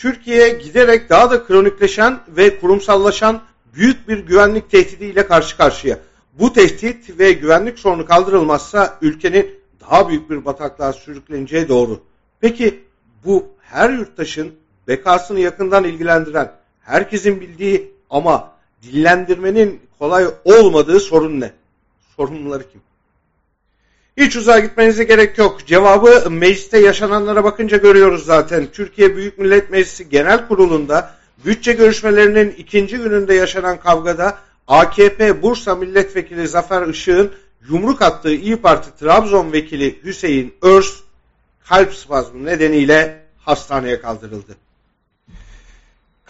Türkiye giderek daha da kronikleşen ve kurumsallaşan büyük bir güvenlik tehdidiyle karşı karşıya. Bu tehdit ve güvenlik sorunu kaldırılmazsa ülkenin daha büyük bir bataklığa sürükleneceği doğru. Peki bu her yurttaşın bekasını yakından ilgilendiren, herkesin bildiği ama dillendirmenin kolay olmadığı sorun ne? Sorumluları kim? Hiç uzağa gitmenize gerek yok. Cevabı mecliste yaşananlara bakınca görüyoruz zaten. Türkiye Büyük Millet Meclisi Genel Kurulu'nda bütçe görüşmelerinin ikinci gününde yaşanan kavgada AKP Bursa Milletvekili Zafer Işık'ın yumruk attığı İyi Parti Trabzon Vekili Hüseyin Örs kalp spazmı nedeniyle hastaneye kaldırıldı.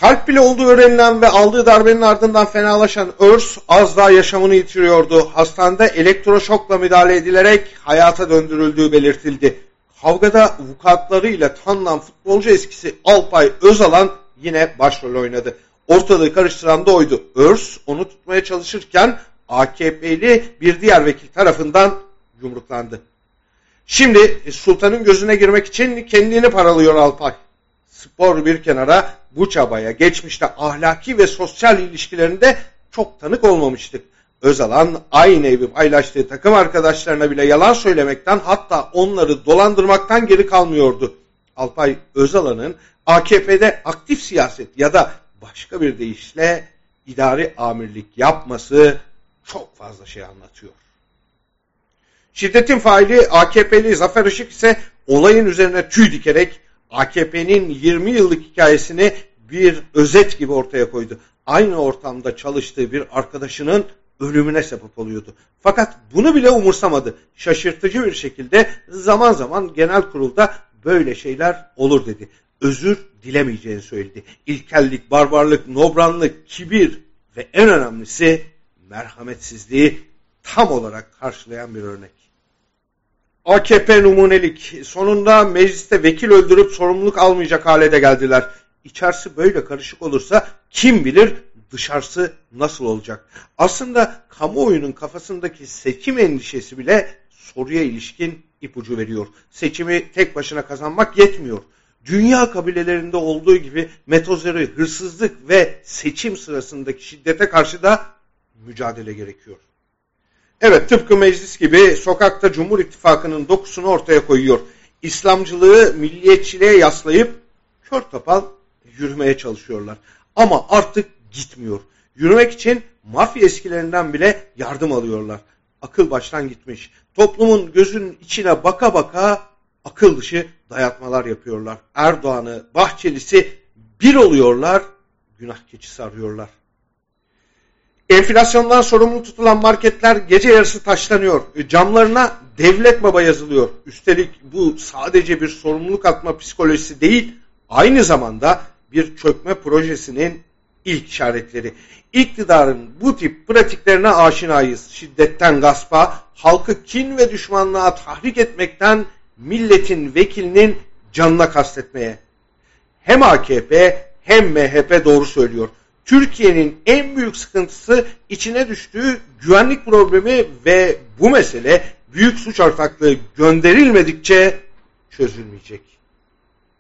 Kalp bile olduğu öğrenilen ve aldığı darbenin ardından fenalaşan Örs az daha yaşamını yitiriyordu. Hastanede elektroşokla müdahale edilerek hayata döndürüldüğü belirtildi. Kavgada vukuatlarıyla tanınan futbolcu eskisi Alpay Özalan yine başrol oynadı. Ortalığı karıştıran da oydu. Örs onu tutmaya çalışırken AKP'li bir diğer vekil tarafından yumruklandı. Şimdi sultanın gözüne girmek için kendini paralıyor Alpay. Spor bir kenara bu çabaya geçmişte ahlaki ve sosyal ilişkilerinde çok tanık olmamıştık. Özalan aynı evi paylaştığı takım arkadaşlarına bile yalan söylemekten hatta onları dolandırmaktan geri kalmıyordu. Alpay Özalan'ın AKP'de aktif siyaset ya da başka bir deyişle idari amirlik yapması çok fazla şey anlatıyor. Şiddetin faili AKP'li Zafer Işık ise olayın üzerine tüy dikerek AKP'nin 20 yıllık hikayesini bir özet gibi ortaya koydu. Aynı ortamda çalıştığı bir arkadaşının ölümüne sebep oluyordu. Fakat bunu bile umursamadı. Şaşırtıcı bir şekilde zaman zaman genel kurulda böyle şeyler olur dedi. Özür dilemeyeceğini söyledi. İlkellik, barbarlık, nobranlık, kibir ve en önemlisi merhametsizliği tam olarak karşılayan bir örnek. AKP numunelik. Sonunda mecliste vekil öldürüp sorumluluk almayacak hale de geldiler. İçerisi böyle karışık olursa kim bilir dışarısı nasıl olacak? Aslında kamuoyunun kafasındaki seçim endişesi bile soruya ilişkin ipucu veriyor. Seçimi tek başına kazanmak yetmiyor. Dünya kabilelerinde olduğu gibi metozeri, hırsızlık ve seçim sırasındaki şiddete karşı da mücadele gerekiyor. Evet tıpkı meclis gibi sokakta Cumhur İttifakı'nın dokusunu ortaya koyuyor. İslamcılığı milliyetçiliğe yaslayıp kör topal yürümeye çalışıyorlar. Ama artık gitmiyor. Yürümek için mafya eskilerinden bile yardım alıyorlar. Akıl baştan gitmiş. Toplumun gözünün içine baka baka akıl dışı dayatmalar yapıyorlar. Erdoğan'ı, Bahçeli'si bir oluyorlar, günah keçisi arıyorlar. Enflasyondan sorumlu tutulan marketler gece yarısı taşlanıyor. E, camlarına devlet baba yazılıyor. Üstelik bu sadece bir sorumluluk atma psikolojisi değil, aynı zamanda bir çökme projesinin ilk işaretleri. İktidarın bu tip pratiklerine aşinayız. Şiddetten gaspa, halkı kin ve düşmanlığa tahrik etmekten milletin vekilinin canına kastetmeye. Hem AKP hem MHP doğru söylüyor. Türkiye'nin en büyük sıkıntısı içine düştüğü güvenlik problemi ve bu mesele büyük suç ortaklığı gönderilmedikçe çözülmeyecek.